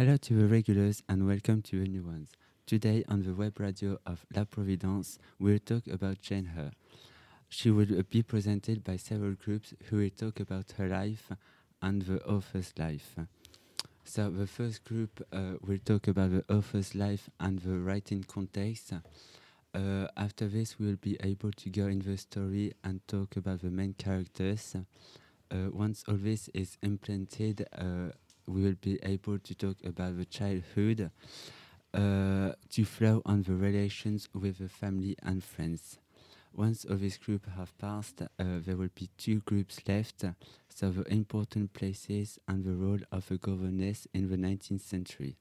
Hello to the regulars and welcome to the new ones. Today on the web radio of La Providence, we'll talk about Jane Eyre. She will be presented by several groups who will talk about her life and the author's life. So the first group uh, will talk about the author's life and the writing context. Uh, after this, we will be able to go in the story and talk about the main characters. Uh, once all this is implemented, uh, we will be able to talk about the childhood, uh, to flow on the relations with the family and friends. Once all this group have passed, uh, there will be two groups left, so the important places and the role of a governess in the 19th century.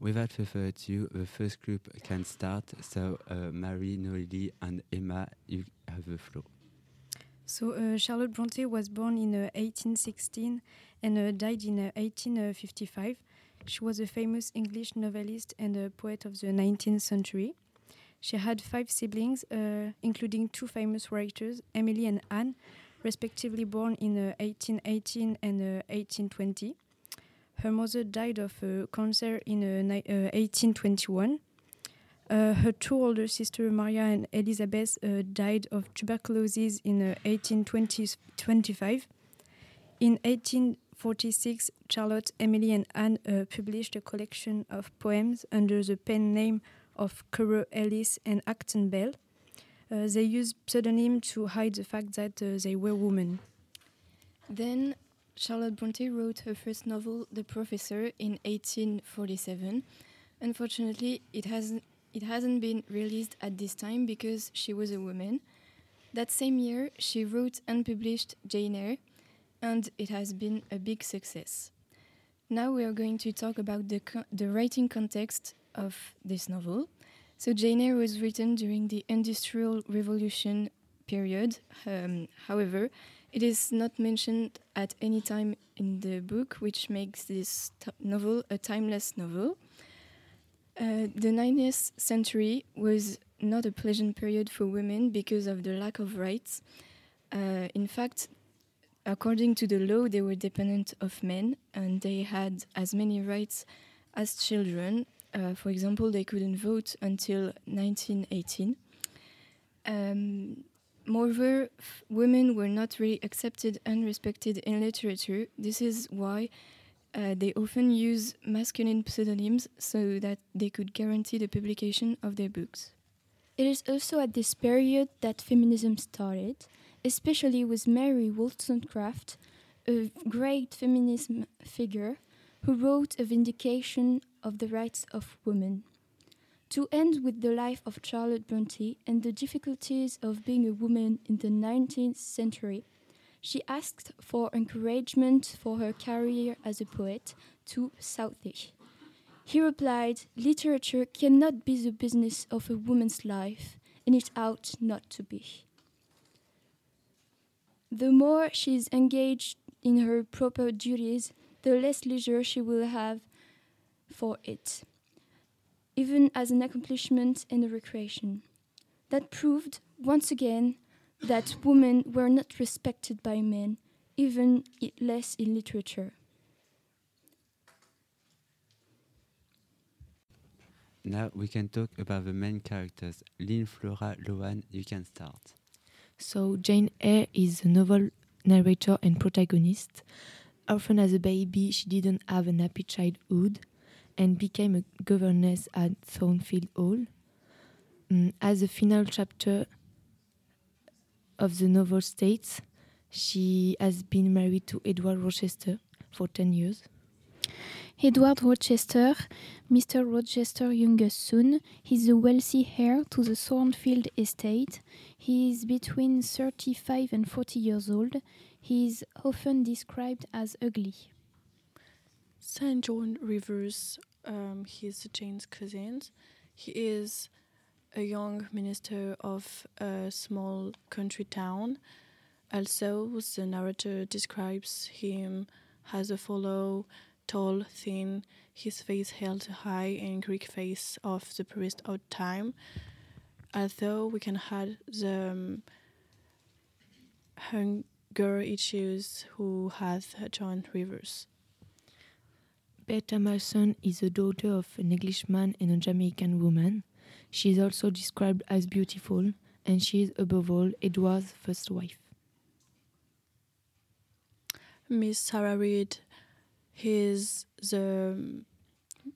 Without further ado, the first group can start, so uh, Marie, Noélie and Emma, you have the floor. So uh, Charlotte Bronte was born in uh, 1816 and uh, died in 1855. She was a famous English novelist and a poet of the 19th century. She had five siblings, uh, including two famous writers, Emily and Anne, respectively born in uh, 1818 and uh, 1820. Her mother died of cancer in 1821. Uh, her two older sisters, Maria and Elizabeth, uh, died of tuberculosis in uh, 1825. In 1846, Charlotte, Emily, and Anne uh, published a collection of poems under the pen name of Currer Ellis and Acton Bell. Uh, they used pseudonym to hide the fact that uh, they were women. Then Charlotte Bronte wrote her first novel, The Professor, in 1847. Unfortunately, it hasn't it hasn't been released at this time because she was a woman. That same year, she wrote and published Jane Eyre, and it has been a big success. Now we are going to talk about the, the writing context of this novel. So, Jane Eyre was written during the Industrial Revolution period. Um, however, it is not mentioned at any time in the book, which makes this novel a timeless novel. Uh, the 19th century was not a pleasant period for women because of the lack of rights. Uh, in fact, according to the law, they were dependent of men and they had as many rights as children. Uh, for example, they couldn't vote until 1918. Um, moreover, women were not really accepted and respected in literature. This is why uh, they often use masculine pseudonyms so that they could guarantee the publication of their books. It is also at this period that feminism started, especially with Mary Wollstonecraft, a great feminism figure who wrote a vindication of the rights of women. To end with the life of Charlotte Bronte and the difficulties of being a woman in the 19th century, she asked for encouragement for her career as a poet to Southey. He replied, Literature cannot be the business of a woman's life, and it ought not to be. The more she is engaged in her proper duties, the less leisure she will have for it, even as an accomplishment and a recreation. That proved, once again, that women were not respected by men, even less in literature. Now we can talk about the main characters. Lynn, Flora, Loan, you can start. So, Jane Eyre is a novel narrator and protagonist. Often as a baby, she didn't have an happy childhood and became a governess at Thornfield Hall. Mm, as a final chapter, of the novel states, she has been married to Edward Rochester for 10 years. Edward Rochester, Mr. Rochester's youngest son, is the wealthy heir to the Thornfield estate. He is between 35 and 40 years old. He is often described as ugly. St. John Rivers, um, he is Jane's cousin. He is a young minister of a small country town. Also, the narrator describes him as a fellow, tall, thin, his face held high in Greek face of the priest of time. Although we can add the um, hunger issues who has John Rivers. Bertha Mason is the daughter of an Englishman and a Jamaican woman. She is also described as beautiful, and she is above all Edward's first wife. Miss Sarah Reed is the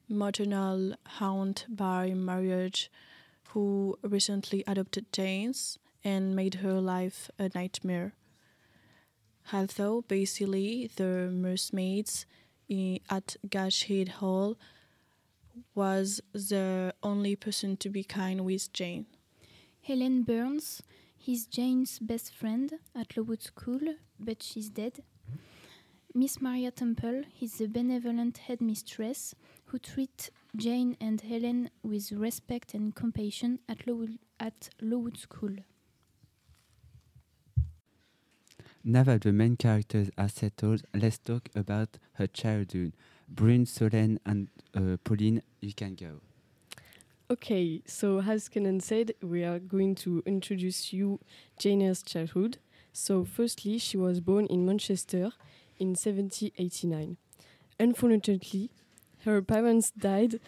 maternal aunt by marriage who recently adopted Jane's and made her life a nightmare. Although basically the nursemaids i- at Gateshead Hall was the only person to be kind with Jane. Helen Burns, is Jane's best friend at Lowood School, but she's dead. Miss Maria Temple is the benevolent headmistress who treats Jane and Helen with respect and compassion at Lowood, at Lowood School. Now that the main characters are settled, let's talk about her childhood. Brune, Solène, and uh, Pauline, you can go. Okay, so as Kenan said, we are going to introduce you Jane Eyre's childhood. So, firstly, she was born in Manchester in 1789. Unfortunately, her parents died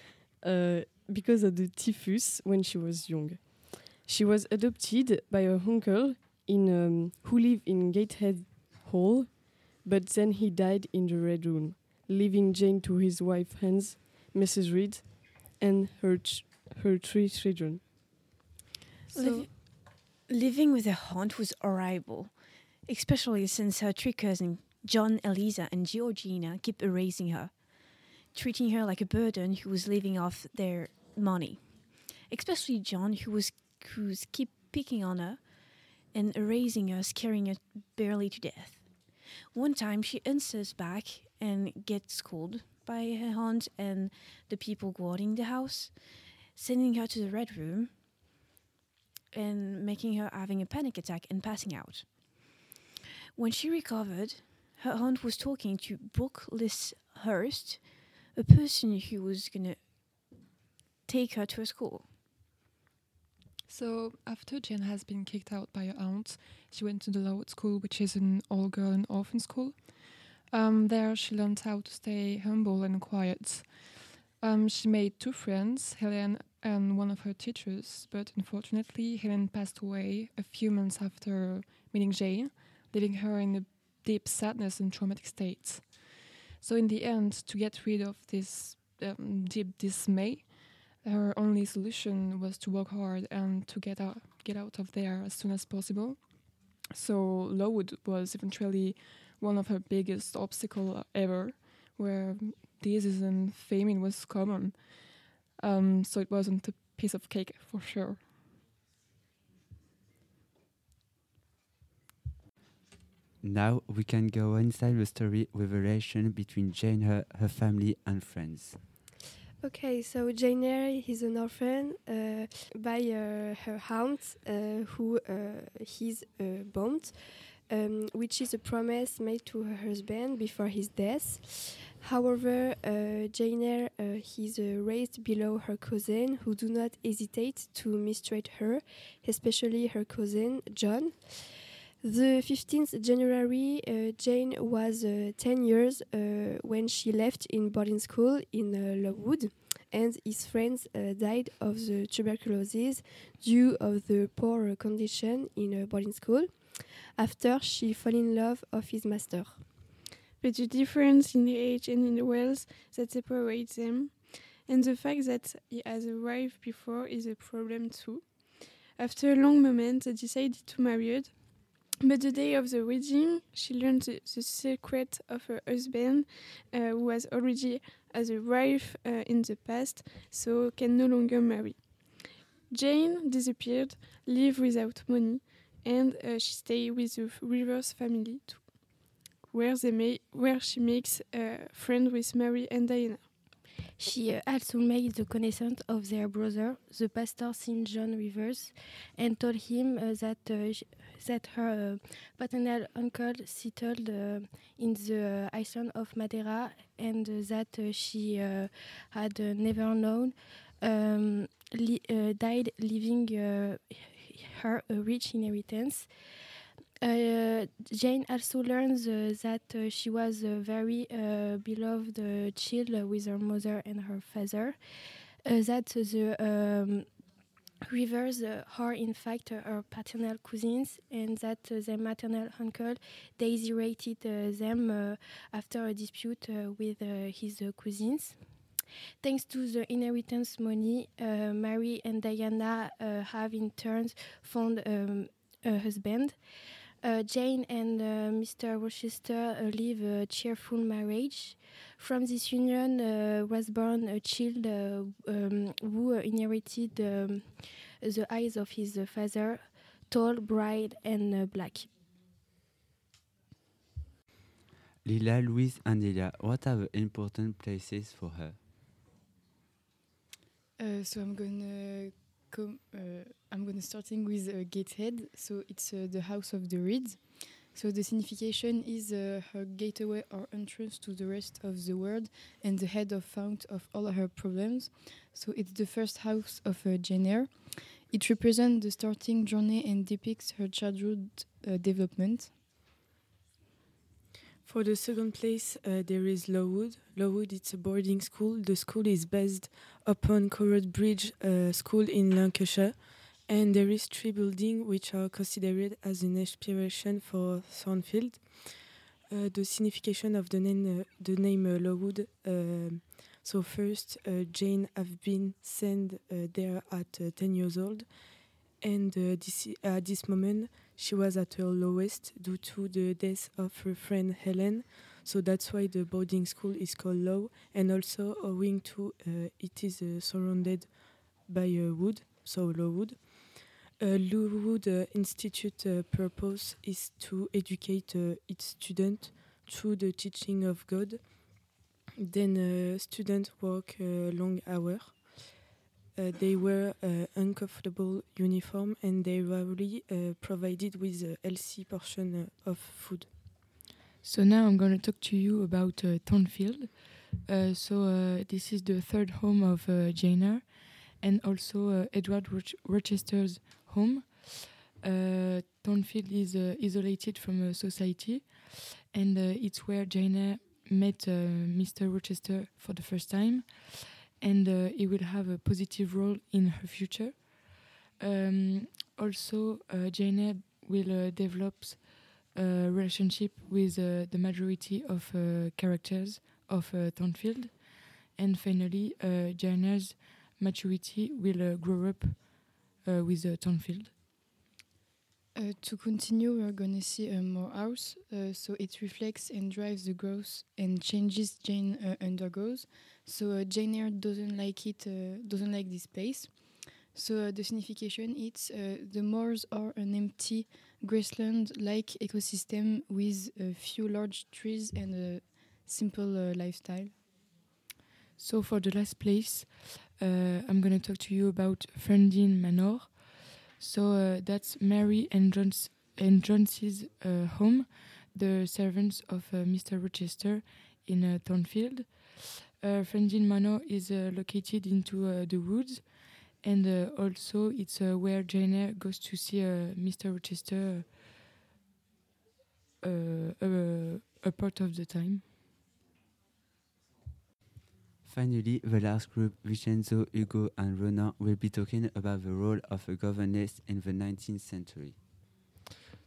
uh, because of the typhus when she was young. She was adopted by her uncle in um, who lived in Gateshead Hall, but then he died in the Red Room, leaving Jane to his wife Hans, Mrs. Reed, and her ch- her three children. Liv- living with a aunt was horrible, especially since her three cousins, John, Eliza, and Georgina, keep erasing her, treating her like a burden who was living off their money. Especially John, who was who's keep picking on her and erasing her, scaring her barely to death. One time, she answers back and gets called by her aunt and the people guarding the house, sending her to the red room and making her having a panic attack and passing out. When she recovered, her aunt was talking to Brooke Hurst, a person who was gonna take her to a school. So, after Jane has been kicked out by her aunt, she went to the Lowood School, which is an all girl and orphan school. Um, there, she learned how to stay humble and quiet. Um, she made two friends, Helen and one of her teachers, but unfortunately, Helen passed away a few months after meeting Jane, leaving her in a deep sadness and traumatic state. So, in the end, to get rid of this um, deep dismay, her only solution was to work hard and to get out get out of there as soon as possible. So Lowood was eventually one of her biggest obstacle ever, where disease and famine was common. Um, so it wasn't a piece of cake for sure. Now we can go inside the story with relation between Jane, her, her family, and friends. Okay, so Jane Eyre is an orphan uh, by uh, her aunt, uh, who is bombed, um, which is a promise made to her husband before his death. However, uh, Jane Eyre uh, is uh, raised below her cousin, who do not hesitate to mistreat her, especially her cousin John. The 15th January, uh, Jane was uh, 10 years uh, when she left in boarding school in Lowood, and his friends died of the tuberculosis due of the poor condition in boarding school. After she fell in love of his master. But the difference in age and in the wealth that separates them, and the fact that he has arrived before is a problem too. After a long moment, they decided to marry. But the day of the wedding, she learned the, the secret of her husband, uh, who was already as a wife uh, in the past, so can no longer marry. Jane disappeared, lived without money, and uh, she stayed with the Rivers family too, where they may, where she makes a friend with Mary and Diana. She uh, also made the connaissance of their brother, the pastor St. John Rivers, and told him uh, that uh, that her paternal uncle settled in the island of Madeira, and that she had never known, um, died leaving her a rich inheritance. Uh, Jane also learns uh, that uh, she was a very beloved child with her mother and her father. That the um, Rivers uh, are in fact uh, her paternal cousins, and that uh, their maternal uncle desiderated them after a dispute with his cousins. Thanks to the inheritance money, Mary and Diana have in turn found um, a husband. Uh, Jane and uh, Mr. Rochester uh, live a cheerful marriage. From this union was born a child um, who inherited um, the eyes of his father, tall, bright, and black. Lila, Louise, and Elia, what are the important places for her? Uh, so I'm gonna Uh, I'm gonna starting with uh, Gateshead. So it's uh, the house of the Reeds. So the signification is uh, her gateway or entrance to the rest of the world and the head of fount of all her problems. So it's the first house of uh, Jane. It represents the starting journey and depicts her childhood uh, development. For the second place, uh, there is Lowood. Lowood it's a boarding school. The school is based upon Corbett Bridge uh, School in Lancashire, and there is three buildings which are considered as an inspiration for Thornfield. Uh, the signification of the name, uh, the name uh, Lowood. Um, so first, uh, Jane have been sent there at 10 years old, and this, at this moment she was at her lowest due to the death of her friend Helen. So that's why the boarding school is called Low, and also owing to uh, it is uh, surrounded by uh, wood, so Lowood. Uh, Lowood uh, Institute uh, purpose is to educate uh, its students through the teaching of God. Then students work long hours they wear uh, uncomfortable uniform and they rarely uh, provided with a healthy portion uh, of food. So now I'm going to talk to you about uh, Thornfield. Uh, so uh, this is the third home of uh, and also Edward Roch Rochester's home. Thornfield is isolated from society and it's where Eyre met Mr. Rochester for the first time and uh, it will have a positive role in her future. Um, also, uh, Jane will uh, develop a relationship with uh, the majority of uh, characters of uh. And finally, uh, Jane's maturity will grow up with Thornfield. Uh, to continue, we're going to see a Moor House. Uh, so it reflects and drives the growth and changes Jane uh, undergoes. So uh, Jane Eyre doesn't like it, uh, doesn't like this place. So uh, the signification is the moors are an empty grassland-like ecosystem with a few large trees and a simple lifestyle. So for the last place, I'm going to talk to you about Ferndean Manor. So uh, that's Mary and John's and John's uh, home, the servants of uh, Mr. Rochester in Thornfield. Uh, Manor is uh, located into the woods, and also it's where Jane Eyre goes to see Mr. Rochester a part of the time. Finally, the last group, Vincenzo, Hugo, and Ronan, will be talking about the role of a governess in the 19th century.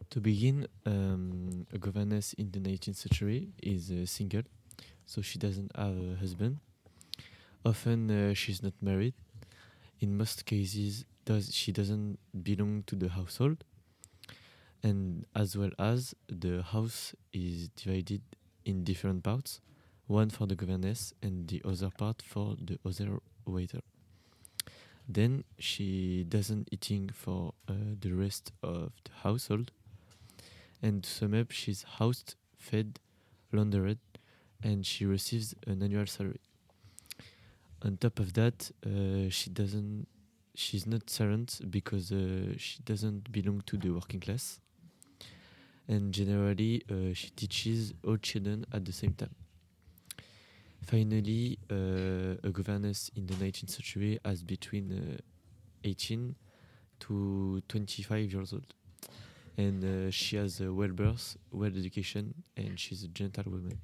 To begin, um, a governess in the 19th century is uh, single, so she doesn't have a husband. Often, uh, she's not married. In most cases, does she doesn't belong to the household, and as well as the house is divided in different parts one for the governess and the other part for the other waiter. Then she doesn't eating for uh, the rest of the household. And to sum up, she's housed, fed, laundered, and she receives an annual salary. On top of that, uh, she doesn't. She's not servant because uh, she doesn't belong to the working class. And generally, uh, she teaches all children at the same time. Finally, uh, a governess in the 19th century has between uh, 18 to 25 years old. and uh, she has a well birth, well education, and she's a gentle woman.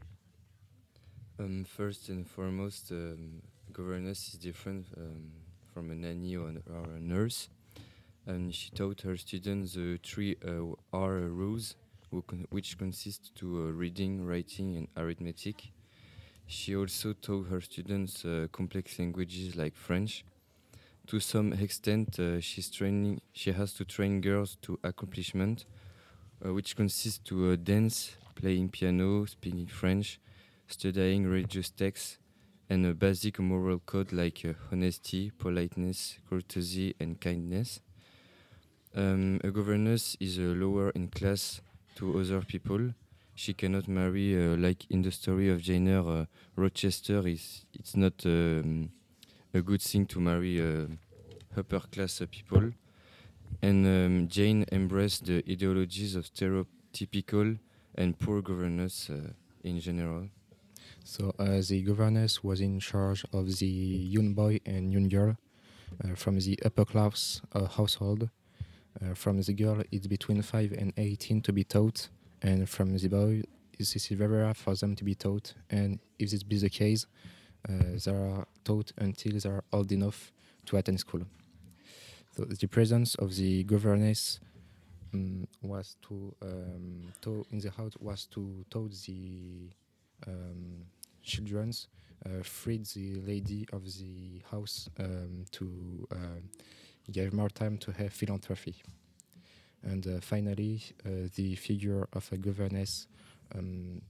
Um, first and foremost, um, governess is different um, from a nanny or, or, a nurse. And she taught her students the three uh, R rules, which consist to uh, reading, writing, and arithmetic. She also taught her students uh, complex languages like French. To some extent, uh, she's training. She has to train girls to accomplishment, uh, which consists to uh, dance, playing piano, speaking French, studying religious texts, and a basic moral code like uh, honesty, politeness, courtesy, and kindness. Um, a governess is uh, lower in class to other people. She cannot marry, uh, like in the story of Jane uh, Rochester is it's not um, a good thing to marry uh, upper class people. And um, Jane embraced the ideologies of stereotypical and poor governess uh, in general. So uh, the governess was in charge of the young boy and young girl uh, from the upper class household. From the girl, it's between 5 and 18 to be taught, and from the boy, this is very rare for them to be taught. And if this be the case, uh, they are taught until they are old enough to attend school. So the presence of the governess um, was to, um, to in the house was to taught the um, children's uh, freed the lady of the house um, to uh, give more time to have philanthropy. And uh, finally, uh, the figure of a governess um,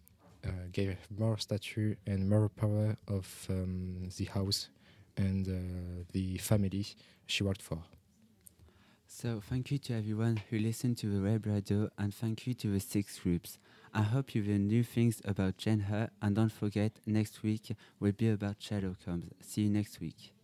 uh, gave more stature and more power of um, the house and the family she worked for. So thank you to everyone who listened to the web radio and thank you to the six groups. I hope you learned new things about Jane Eyre and don't forget next week will be about Sherlock Holmes. See you next week.